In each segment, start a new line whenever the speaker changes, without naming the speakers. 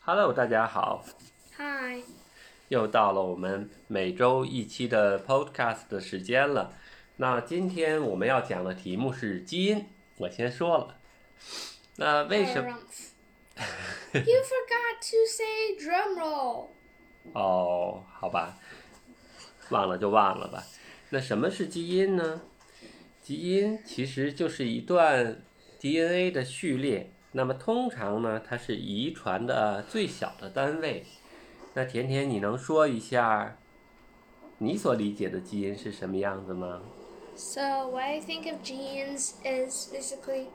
Hello，大家好
，Hi.
又到了我们每周一期的 Podcast 的时间了。那今天我们要讲的题目是基因，我先说了。那为什么？
You forgot to say drum roll.
哦，好吧，忘了就忘了吧。那什么是基因呢？基因其实就是一段 DNA 的序列。那么通常呢，它是遗传的最小的单位。那甜甜，你能说一下你所理解的基因是什么样子吗？
So, what I think of genes is basically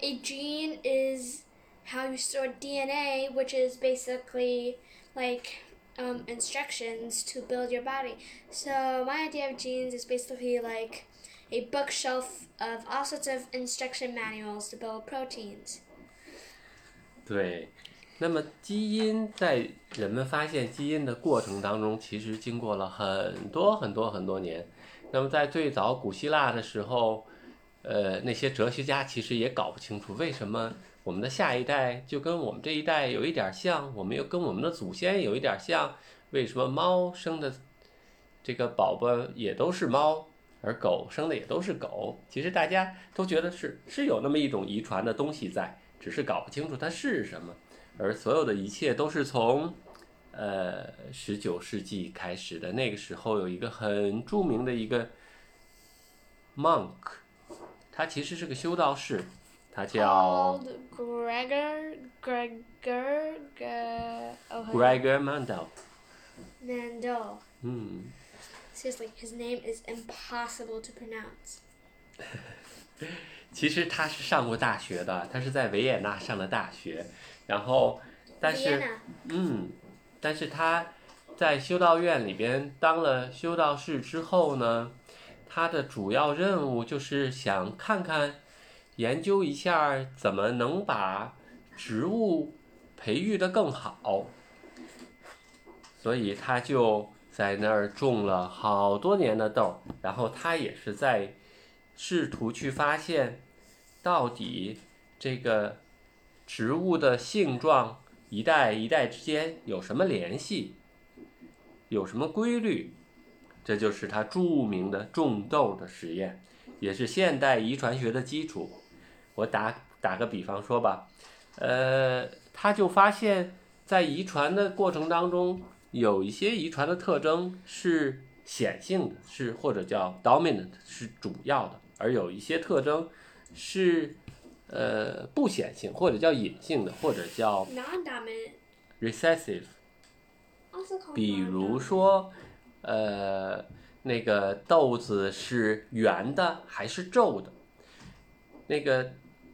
a gene is how you store DNA, which is basically like um, instructions to build your body. So, my idea of genes is basically like a bookshelf of all sorts of instruction manuals to build proteins.
对，那么基因在人们发现基因的过程当中，其实经过了很多很多很多年。那么在最早古希腊的时候，呃，那些哲学家其实也搞不清楚为什么我们的下一代就跟我们这一代有一点像，我们又跟我们的祖先有一点像，为什么猫生的这个宝宝也都是猫，而狗生的也都是狗？其实大家都觉得是是有那么一种遗传的东西在，只是搞不清楚它是什么。而所有的一切都是从呃十九世纪开始的。那个时候有一个很著名的一个 monk，他其实是个修道士，他叫
Gregor, Gregor, oh,
Gregor Mendel。
Mandel.
嗯
，Seriously, his name is impossible to pronounce.
其实他是上过大学的，他是在维也纳上的大学，然后但是嗯，但是他在修道院里边当了修道士之后呢，他的主要任务就是想看看、研究一下怎么能把植物培育的更好，所以他就在那儿种了好多年的豆，然后他也是在试图去发现，到底这个植物的性状一代一代之间有什么联系，有什么规律，这就是他著名的种豆的实验，也是现代遗传学的基础。我打打个比方说吧，呃，他就发现，在遗传的过程当中，有一些遗传的特征是显性的，是或者叫 dominant 是主要的，而有一些特征是呃不显性或者叫隐性的，或者叫 recessive。比如说，呃，那个豆子是圆的还是皱的？那个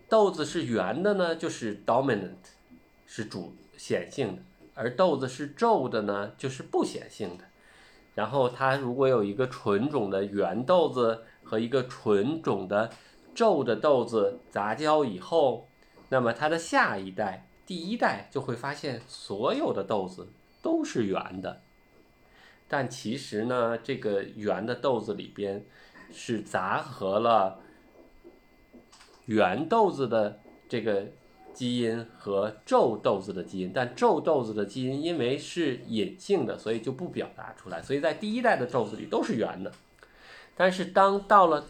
豆子是圆的呢，就是 dominant，是主显性的；而豆子是皱的呢，就是不显性的。然后它如果有一个纯种的圆豆子和一个纯种的皱的豆子杂交以后，那么它的下一代，第一代就会发现所有的豆子都是圆的。但其实呢，这个圆的豆子里边是杂合了圆豆子的这个基因和皱豆子的基因，但皱豆子的基因因为是隐性的，所以就不表达出来。所以在第一代的豆子里都是圆的，但是当到了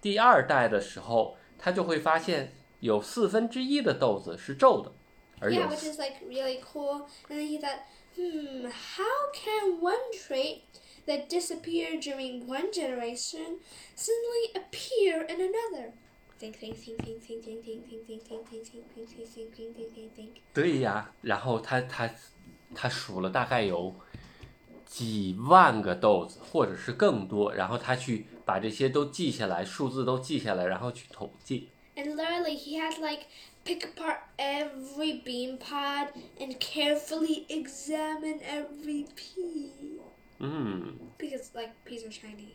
第二代的时候，他就会发现有四分之一的豆子是皱的，而有
Yeah, which is like really cool. And then he thought, hmm, how can one trait that disappeared during one generation suddenly appear in another? Think, think, think, think, think, think, think, think, think, think, think, think, think, think, think, think, think, think, think.
对呀，然后他他他数了大概有几万个豆子，或者是更多，然后他去把这些都记下来，数字都记下来，然后去统计。
And literally, he had like pick apart every bean pod and carefully examine every pea
嗯
，because like peas are shiny.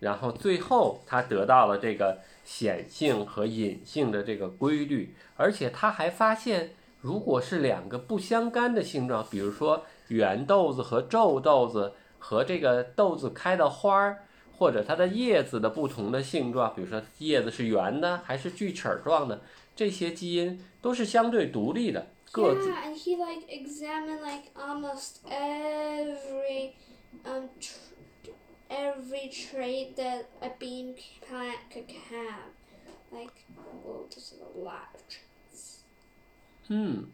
然后最后他得到了这个显性和隐性的这个规律，而且他还发现，如果是两个不相干的性状，比如说圆豆子和皱豆子和这个豆子开的花儿，或者它的叶子的不同的性状，比如说叶子是圆的还是锯齿状的，这些基因都是相对独立的，各自
Yeah, and he like examined like almost every um tr- every trait that a bean plant could have. Like, well, there's a lot of traits.
嗯，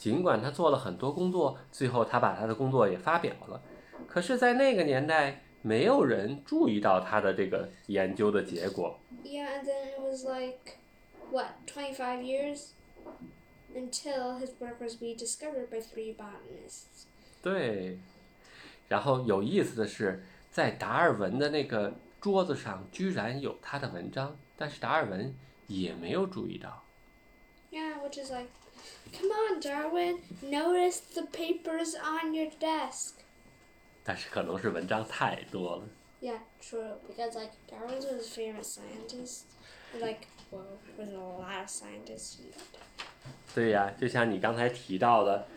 尽管他做了很多工作，最后他把他的工作也发表了。可是，在那个年代，没有人注意到他的这个研究的结果。
Yeah, and then it was like what, 25 years until his work was rediscovered by three botanists.
对，然后有意思的是，在达尔文的那个桌子上居然有他的文章，但是达尔文也没有注意到。
Yeah, which is like, come on, Darwin, notice the papers on your desk.
但是可能是文章太多了。
Yeah, true. Because like Darwin was his favorite scientist. And, like, well, there was a lot of scientists. He loved.
对呀，就像你刚才提到的，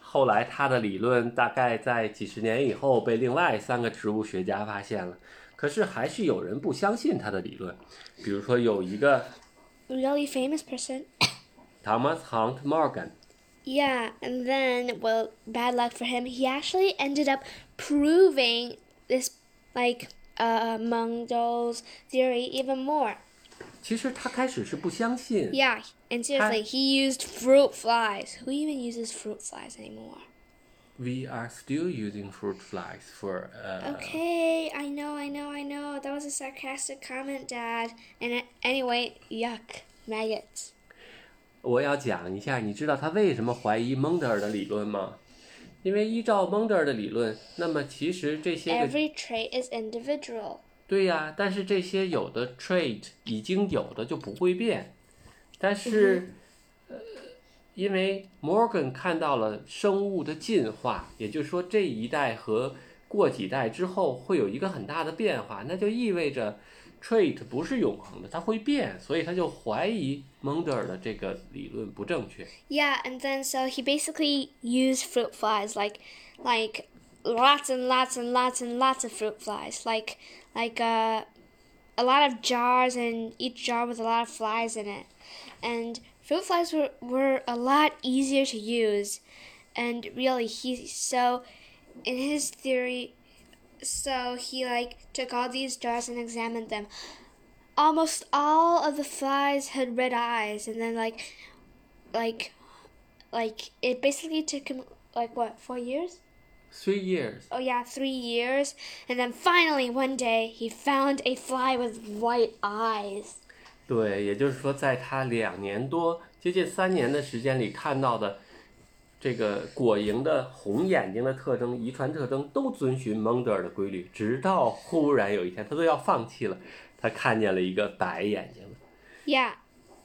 后来他的理论大概在几十年以后被另外三个植物学家发现了，可是还是有人不相信他的理论。比如说有一个
Really famous person.
Thomas Hunt Morgan，
Yeah, and then, well, bad luck for him. He actually ended up proving this, like, uh, Mungo's theory even more.
其实他开始是不相信，
Yeah, and seriously, he used fruit flies. Who even uses fruit flies anymore?
We are still using fruit flies for uh,
Okay, I know, I know, I know. That was a sarcastic comment, Dad. And uh, anyway, yuck, maggots.
我要讲一下，你知道他为什么怀疑蒙德尔的理论吗？因为依照蒙德尔的理论，那么其实这些个
Every trait is individual.
对呀，但是这些有的 trait 已经有的就不会变，但是，呃，因为 Morgan 看到了生物的进化，也就是说这一代和过几代之后会有一个很大的变化，那就意味着 trait 不是永恒的，它会变，所以他就怀疑蒙德尔的这个理论不正确。
Yeah, and then so he basically used fruit flies like like lots and lots and lots and lots of fruit flies. Like like uh a lot of jars and each jar with a lot of flies in it. And fruit flies were, were a lot easier to use. And really he so in his theory so he like took all these jars and examined them. Almost all of the flies had red eyes and then like like like it basically took him like what four years
Three
years，oh yeah three years and then finally one day he found a fly with white eyes
对，也就是说，在他两年多、接近三年的时间里看到的 这个果蝇的红眼睛的特征、遗传特征都遵循蒙德尔的规律，直到忽然有一天，他都要放弃了，他看见了一个白眼睛的，
yeah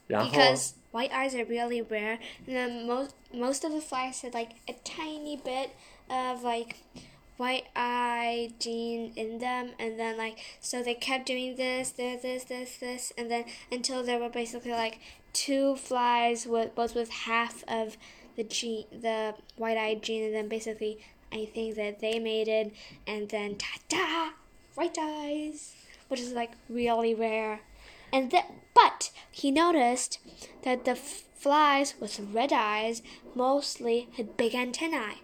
然后
because white eyes are really rare and then most most of the flies had like a tiny bit of like white eye gene in them and then like so they kept doing this this this this this and then until there were basically like two flies with both with half of the gene the white-eyed gene and then basically i think that they made it, and then ta-da white eyes which is like really rare and that but he noticed that the flies with red eyes mostly had big antennae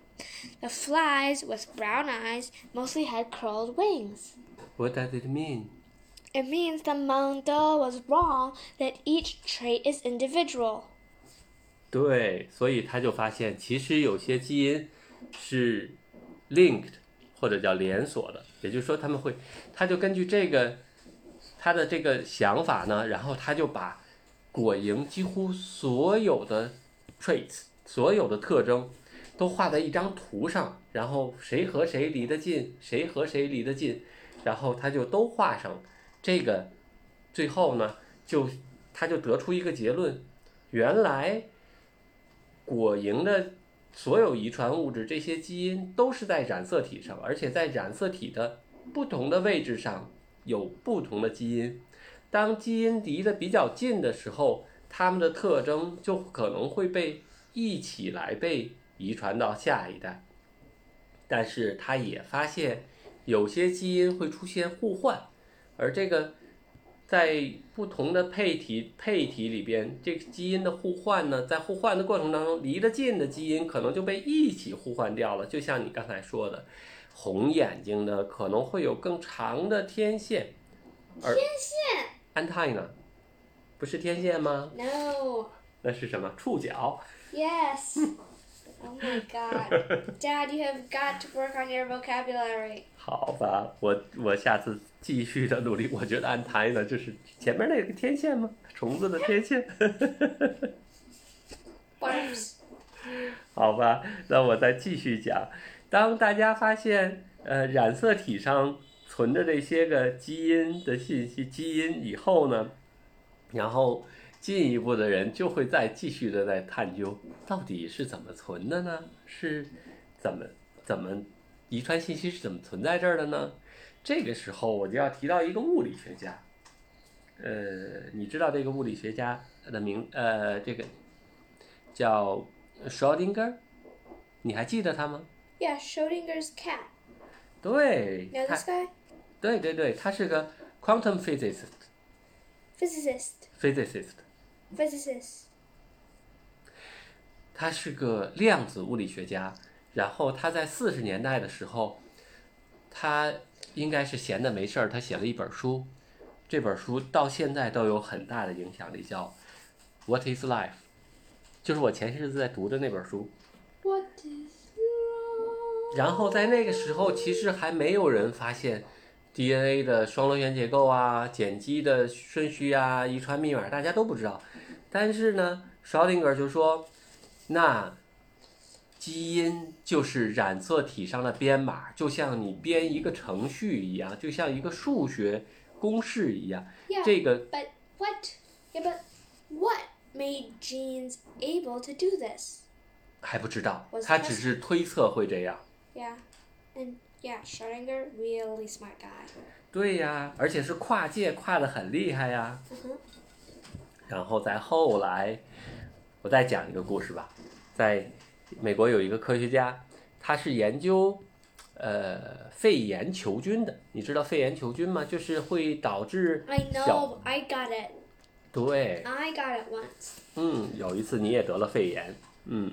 the flies with brown eyes mostly had curled wings.
What does it
mean？It means that Mondel was wrong that each trait is individual.
对，所以他就发现，其实有些基因是 linked 或者叫连锁的，也就是说他们会，他就根据这个他的这个想法呢，然后他就把果蝇几乎所有的 traits 所有的特征都画在一张图上，然后谁和谁离得近，谁和谁离得近，然后他就都画上，这个最后呢，就他就得出一个结论，原来。果蝇的所有遗传物质，这些基因都是在染色体上，而且在染色体的不同的位置上有不同的基因。当基因离得比较近的时候，它们的特征就可能会被一起来被遗传到下一代。但是他也发现，有些基因会出现互换，而这个在不同的配体配体里边，这个基因的互换呢，在互换的过程当中，离得近的基因可能就被一起互换掉了。就像你刚才说的，红眼睛的可能会有更长的天线，而
天线
antenna 不是天线吗
？No.
那是什么？触角。
Yes. oh my god. Dad, you have got to work on your vocabulary.
好吧，我我下次继续的努力。我觉得 antenna 就是前面那个天线吗？虫子的天线。好吧，那我再继续讲。当大家发现呃染色体上存着这些个基因的信息基因以后呢，然后进一步的人就会再继续的在探究到底是怎么存的呢？是怎么怎么遗传信息是怎么存在这儿的呢？这个时候我就要提到一个物理学家，呃，你知道这个物理学家的名呃这个叫 Schrodinger，你还记得他吗
？Yeah, Schrodinger's cat.
对
，Know
他
this guy?
对对对，他是个 quantum physicist
Physicist.
physicist，
Physicist.
他是个量子物理学家。然后他在四十年代的时候，他应该是闲的没事儿，他写了一本书，这本书到现在都有很大的影响力，叫《What Is Life》，就是我前些日子在读的那本书。
What is life？
然后在那个时候，其实还没有人发现 DNA 的双螺旋结构啊、碱基的顺序啊、遗传密码，大家都不知道。但是呢，Schrödinger 就说，那基因就是染色体上的编码，就像你编一个程序一样，就像一个数学公式一样。
Yeah,
这个
but what? Yeah, but what made genes able to do this?
还不知道，他只是推测会这样。
Yeah, and yeah, Schrodinger, really smart guy.
对呀，而且是跨界跨的很厉害呀。
Uh-huh.
然后再后来，我再讲一个故事吧。在美国有一个科学家，他是研究呃肺炎球菌的。你知道肺炎球菌吗？就是会导致
I
小
know, I got it.
对
，I got it once.
嗯，有一次你也得了肺炎，嗯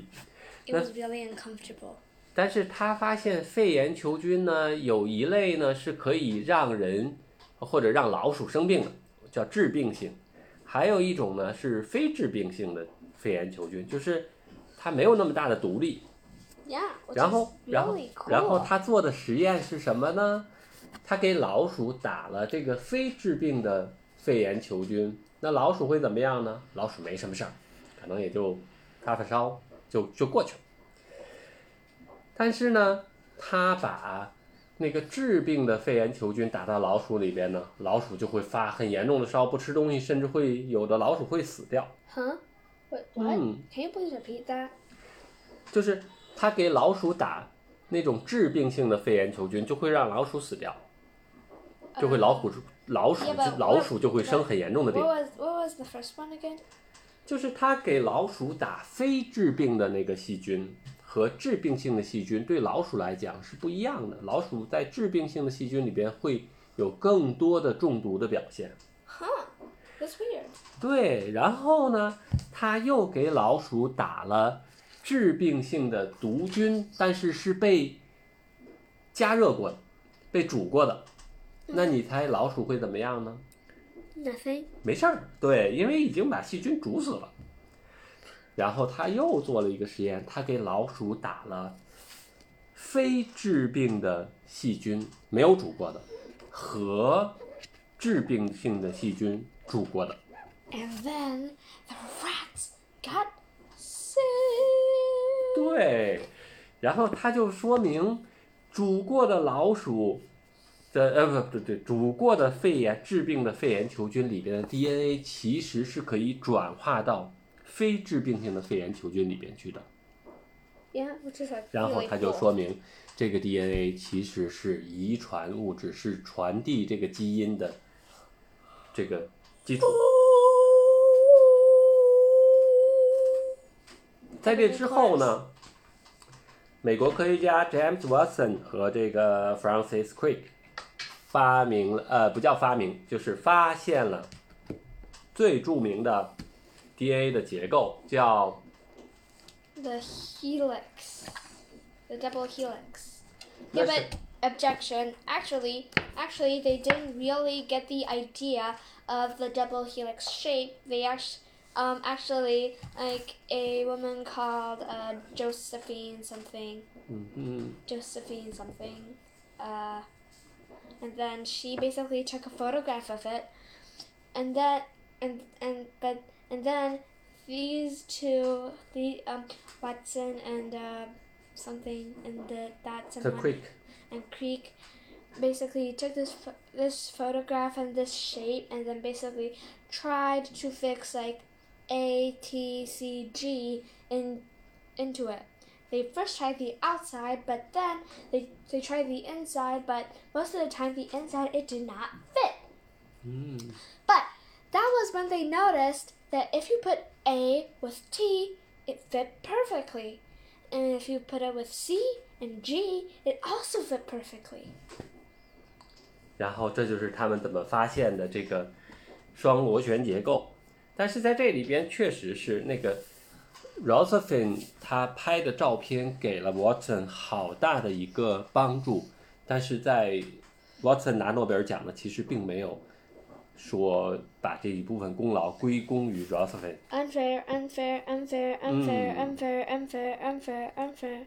，It was really uncomfortable.
但是他发现肺炎球菌呢，有一类呢是可以让人或者让老鼠生病的，叫致病性；还有一种呢是非致病性的肺炎球菌，就是它没有那么大的毒力。
Yeah,
然后，然后.然后他做的实验是什么呢？他给老鼠打了这个非致病的肺炎球菌，那老鼠会怎么样呢？老鼠没什么事儿，可能也就发发烧，就就过去了。但是呢，他把那个致病的肺炎球菌打到老鼠里边呢，老鼠就会发很严重的烧，不吃东西，甚至会有的老鼠会死掉。
Huh? What? What?
Hmm.
Can you please repeat that?
就是他给老鼠打那种致病性的肺炎球菌，就会让老鼠死掉，就会老虎老鼠
Yeah, but
老鼠就会生很严重的
What
病。
was what was the first one again?
就是他给老鼠打非致病的那个细菌和致病性的细菌，对老鼠来讲是不一样的。老鼠在致病性的细菌里边会有更多的中毒的表现。
Huh? That's weird.
对，然后呢，他又给老鼠打了致病性的毒菌，但是是被加热过的，被煮过的。那你猜老鼠会怎么样呢
？Nothing.
没事儿，对，因为已经把细菌煮死了。然后他又做了一个实验，他给老鼠打了非致病的细菌，没有煮过的，和致病性的细菌煮过的。
And then the rats got sick.
对，然后他就说明煮过的老鼠的呃不不对，煮过的肺炎致病的肺炎球菌里边的 DNA 其实是可以转化到非致病性的肺炎球菌里边去的。然后它就说明这个 DNA 其实是遗传物质，是传递这个基因的这个基础。在这之后呢，美国科学家 James Watson 和这个 Francis Crick，发明了，呃，不叫发明，就是发现了最著名的 DNA 的结构，叫
The helix. The double helix.
那
Yeah,
是
but objection. Actually, actually, they didn't really get the idea of the double helix shape. They actually, um, actually, like a woman called uh, Josephine something,
嗯嗯
Josephine something, uh, and then she basically took a photograph of it, and then and and but and then these two, the um Watson and uh, something and the that's and
The
Creek，and
Creek
basically took this this photograph and this shape and then basically tried to fix like A T C G in into it. They first tried the outside, but then they they tried the inside, but most of the time the inside it did not fit.
嗯
But that was when they noticed that if you put A with T, it fit perfectly. And if you put it with C and G, it also fit perfectly.
然后这就是他们怎么发现的这个双螺旋结构。但是在这里边确实是那个 Rosephine 他拍的照片给了 Watson 好大的一个帮助，但是在 Watson 拿诺贝尔奖呢，其实并没有 说把这一部分功劳归功于 Rosephine。
Unfair, unfair, unfair, unfair, unfair, unfair, unfair, unfair.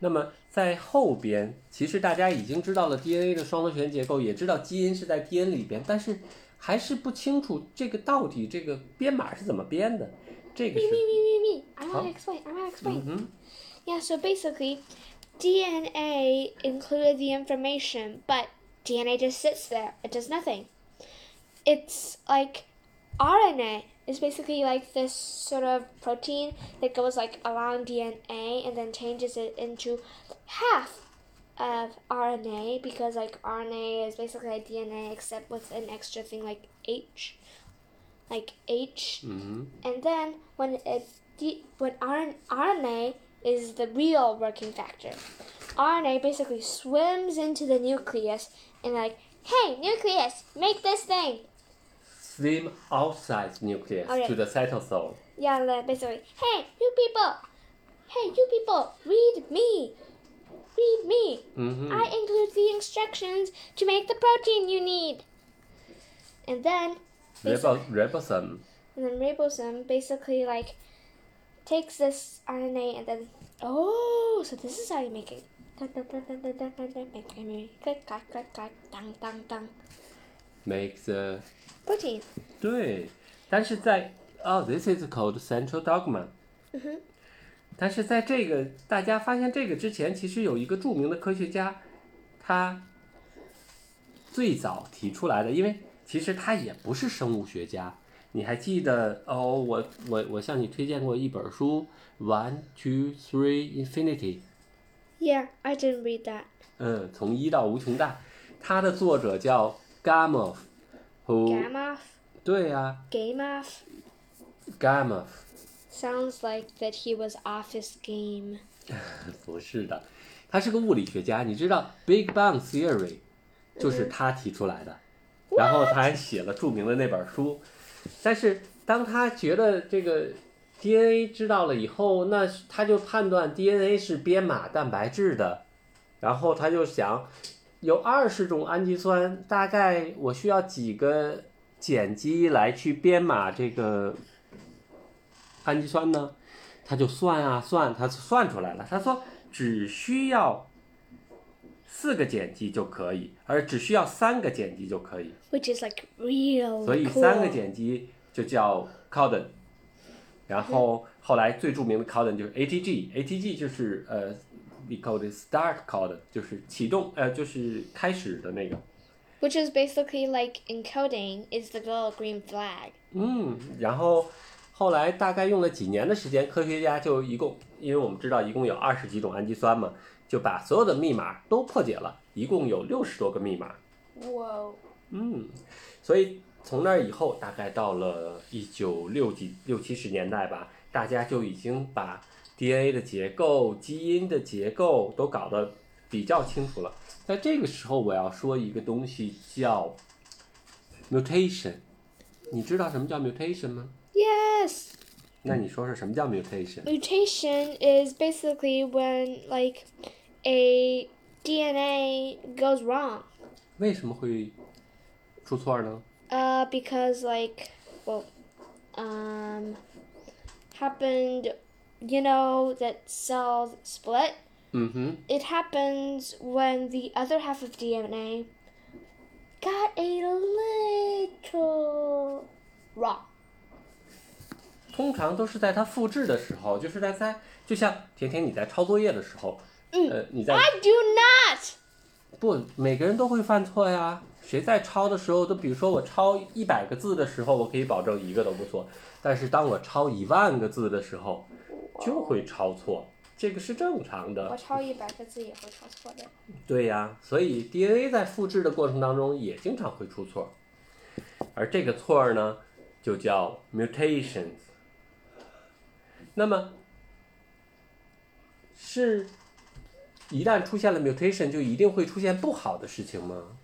那么在后边，其实大家已经知道了 DNA 的双螺旋结构，也知道基因是在 DNA 里边，但是还是不清楚这个到底这个编码是怎么编的。这个是
Me, me, me, me, me. I want to explain. I want to explain.，Yeah, so basically, DNA included the information, but DNA just sits there. It does nothing. It's like RNA is basically like this sort of protein that goes like along DNA and then changes it into half of RNA because like RNA is basically like DNA except with an extra thing like H, like H
嗯
and then when it when RN- RNA is the real working factor, RNA basically swims into the nucleus and like, hey nucleus, make this thing.
，swim outside nucleus
Okay.
to the cytosol。
Yeah, like, basically, hey you people, hey you people, read me, read me.
嗯哼
，I include the instructions to make the protein you need. And then,
Ribo ribosome。
and then ribosome basically like takes this RNA and then oh, so this is how you make it.
Make the 对，但是在哦、t h i s is called central dogma。
嗯哼。
但是在这个大家发现这个之前，其实有一个著名的科学家，他最早提出来的，因为其实他也不是生物学家。你还记得哦？我我我向你推荐过一本书《One Two Three Infinity》
，Yeah, I didn't read that.
嗯，从一到无穷大，它的作者叫
Gamow?
对呀、
Gamow?
Gamow。
Sounds like that he was off his game.
不是的，他是个物理学家。你知道 Big Bang Theory 就是他提出来的，然后他还写了著名的那本书。但是当他觉得这个 DNA 知道了以后，那他就判断 DNA 是编码蛋白质的，然后他就想，有二十种氨基酸，大概我需要几个碱基来去编码这个氨基酸呢？他就算啊算，他算出来了。他说只需要四个碱基就可以，而只需要三个碱基就可以。
Which is like real
所以三个碱基就叫 codon。然后后来最著名的 codon 就是 ATG，ATG 就是呃，we call it start codon，就是启动呃就是开始的那个。
Which is basically like encoding is the little green flag.
嗯，然后后来大概用了几年的时间，科学家就一共，因为我们知道一共有二十几种氨基酸嘛，就把所有的密码都破解了，一共有六十多个密码。
Whoa.
嗯，所以从那以后，大概到了一九六几六七十年代吧，大家就已经把 DNA 的结构、基因的结构都搞得 比较清楚了。在这个时候，我要说一个东西叫 mutation。你知道什么叫 mutation 吗？
Yes.
那你说说什么叫 mutation？
Mutation is basically when like a DNA goes wrong.
为什么会出错呢？
Uh, because like, well, um, happened. You know that cells split.
嗯哼
，It happens when the other half of DNA got a little wrong.
通常都是在它复制的时候，就是在在，就像甜甜你在抄作业的时候，呃，你在
I do not.
不，每个人都会犯错呀。谁在抄的时候都，比如说我抄一百个字的时候，我可以保证一个都不错。但是当我抄一万个字的时候，就会抄错，这个是正常的。
我抄一百个字也会抄错的。
对呀，所以 DNA 在复制的过程当中也经常会出错，而这个错儿呢，就叫 mutations。那么，是一旦出现了 mutation，就一定会出现不好的事情吗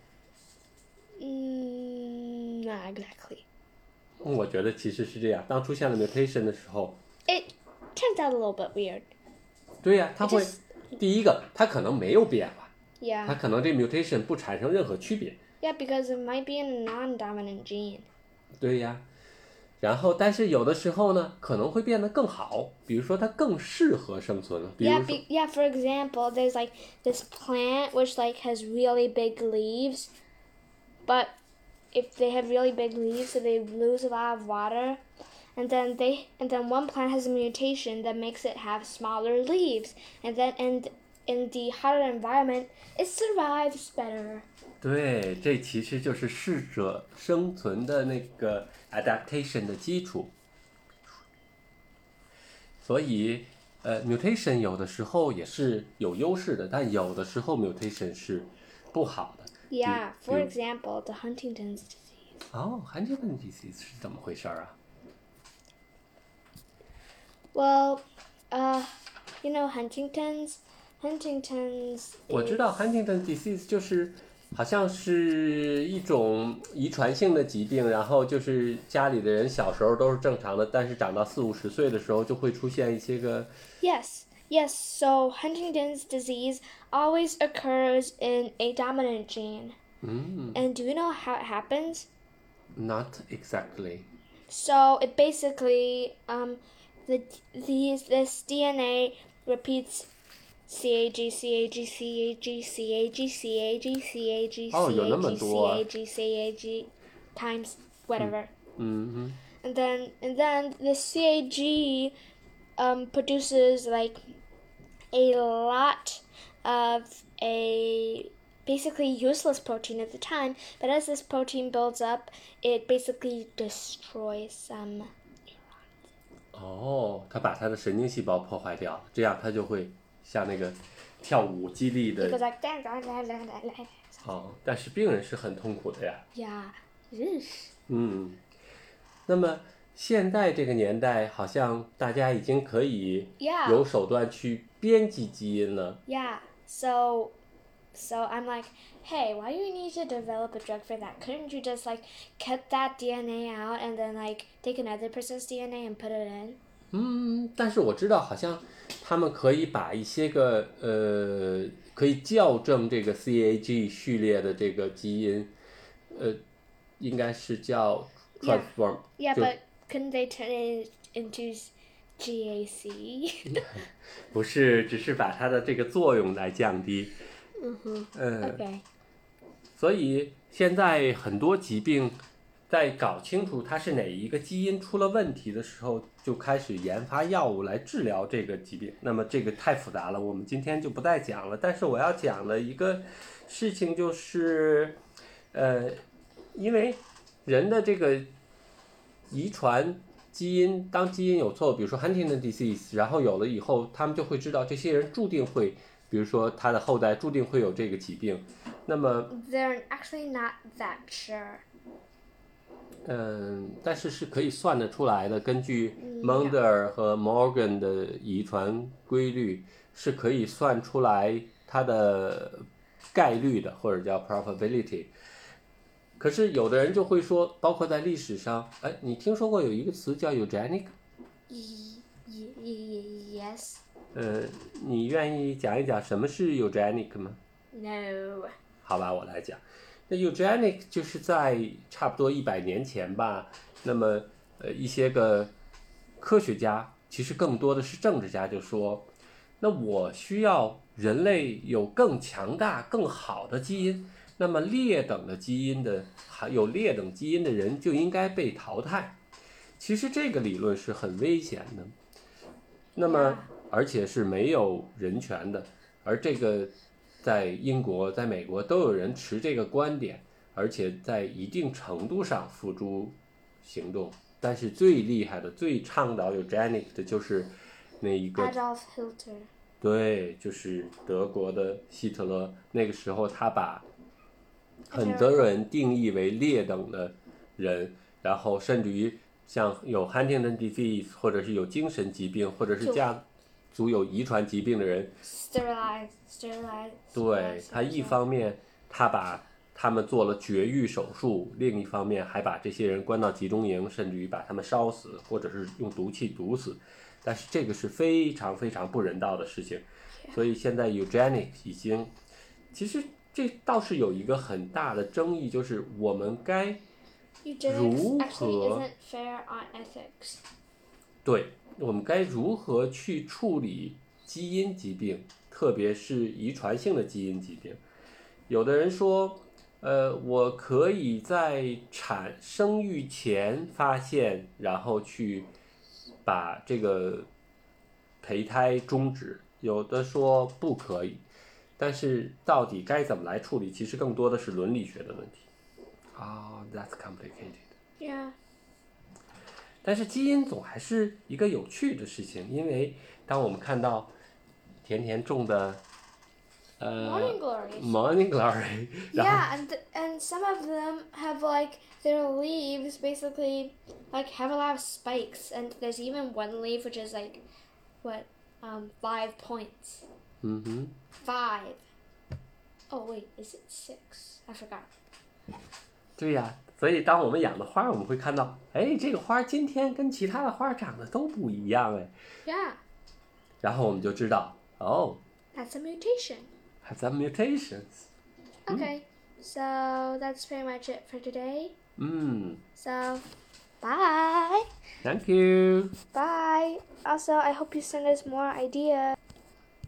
？Mm, not exactly.
我觉得其实是这样，当出现了 mutation 的时候
，It turns out a little bit weird.
对呀，它会
just-
第一个，它可能没有变化，它
Yeah.
可能这 mutation 不产生任何区别，
Yeah, because it might be a non-dominant gene.
对呀。然后，但是有的时候呢，可能会变得更好，比如说它更适合生存了。比如
Yeah,
说，
be, yeah. For example, there's like this plant which like has really big leaves, but if they have really big leaves, so they lose a lot of water, and then they and then one plant has a mutation that makes it have smaller leaves, and then and in the hotter environment, it survives better.
对，这其实就是适者生存的那个 adaptation 的基础。所以，呃，mutation 有的时候也是有优势的，但有的时候 mutation 是不好的。
Yeah. For
do-
example, the Huntington's disease.
哦，Huntington disease 是怎么回事儿啊？
Well, uh, you know Huntington's. Huntington's.
我知道 Huntington disease 就是好像是一种遗传性的疾病，然后就是家里的人小时候都是正常的，但是长到四五十岁的时候就会出现一些个
Yes, yes. So Huntington's disease always occurs in a dominant gene.
嗯
And do you know how it happens?
Not exactly.
So it basically um the these this DNA repeats CAG CAG CAG CAG CAG CAG
哦，有那么多啊。
CAG CAG times whatever.
嗯
and then and then the CAG um, produces like a lot of a basically useless protein at the time, but as this protein builds up, it basically destroys some.
哼，哦，他把他的神经细胞破坏掉，这样他就会像那个跳舞激励的
da.
哦，但是病人是很痛苦的呀。
yeah. Eesh.
嗯，那么现在这个年代，好像大家已经可以有手段去编辑基因了。
Yeah. So, so I'm like, hey, why do you need to develop a drug for that? Couldn't you just like cut that DNA out and then like take another person's DNA and put it in?
嗯，但是我知道，好像他们可以把一些个呃，可以校正这个 CAG 序列的这个基因，呃，应该是叫
Yeah.
transform，
Yeah,
就
but couldn't they turn it into s- GAC?
不是，只是把它的这个作用来降低。
mm-hmm.
嗯，所以现在很多疾病，在搞清楚它是哪一个基因出了问题的时候，就开始研发药物来治疗这个疾病。那么这个太复杂了，我们今天就不再讲了。但是我要讲的一个事情就是，呃，因为人的这个遗传基因，当基因有错，比如说 Huntington disease，然后有了以后，他们就会知道这些人注定会，比如说他的后代注定会有这个疾病。那么
They're actually not that sure.
嗯，但是是可以算得出来的。根据
嗯
Munder 和 Morgan 的遗传规律，是可以算出来它的概率的，或者叫 probability。可是有的人就会说，包括在历史上，哎，你听说过有一个词叫 eugenic？呃，你愿意讲一讲什么是 eugenic 吗
？No.
好吧，我来讲。那 eugenic 就是在差不多一百年前吧，那么呃一些个科学家，其实更多的是政治家，就说，那我需要人类有更强大、更好的基因，那么劣等的基因的还有劣等基因的人就应该被淘汰。其实这个理论是很危险的，那么而且是没有人权的，而这个在英国、在美国都有人持这个观点，而且在一定程度上付诸行动。但是最厉害的、最倡导 eugenic 的就是那一个
Adolf Hitler.
对，就是德国的希特勒。那个时候，他把很多人定义为劣等的人，然后甚至于像有 Huntington disease，或者是有精神疾病，或者是
就
家族有遗传疾病的人
，Sterilized. Sterilized.
对他一方面他把他们做了绝育手术，另一方面还把这些人关到集中营，甚至于把他们烧死，或者是用毒气毒死。但是这个是非常非常不人道的事情，所以现在 eugenic 已经，其实这倒是有一个很大的争议，就是我们该如何
fair on ethics.
对我们该如何去处理基因疾病，特别是遗传性的基因疾病。有的人说，呃，我可以在产生育前发现，然后去把这个胚胎终止。有的说不可以，但是到底该怎么来处理，其实更多的是伦理学的问题。啊、t h a t s complicated。
Yeah.
但是基因总还是一个有趣的事情，因为当我们看到甜甜种的，呃
Morning glories.
morning glory，然后
Yeah, and and some of them have like their leaves basically like have a lot of spikes, and there's even one leaf which is like what um five points.
嗯哼，
Five. Oh wait, is it six? I forgot.
对呀， 所以当我们养的花，我们会看到，哎，这个花今天跟其他的花长得都不一样哎，
Yeah,
然后我们就知道，哦
that's a mutation.
，have some mutations，
Okay, so that's pretty much it for today.
嗯
So, bye.
，thank you。
Bye. Also, I hope you send us more ideas.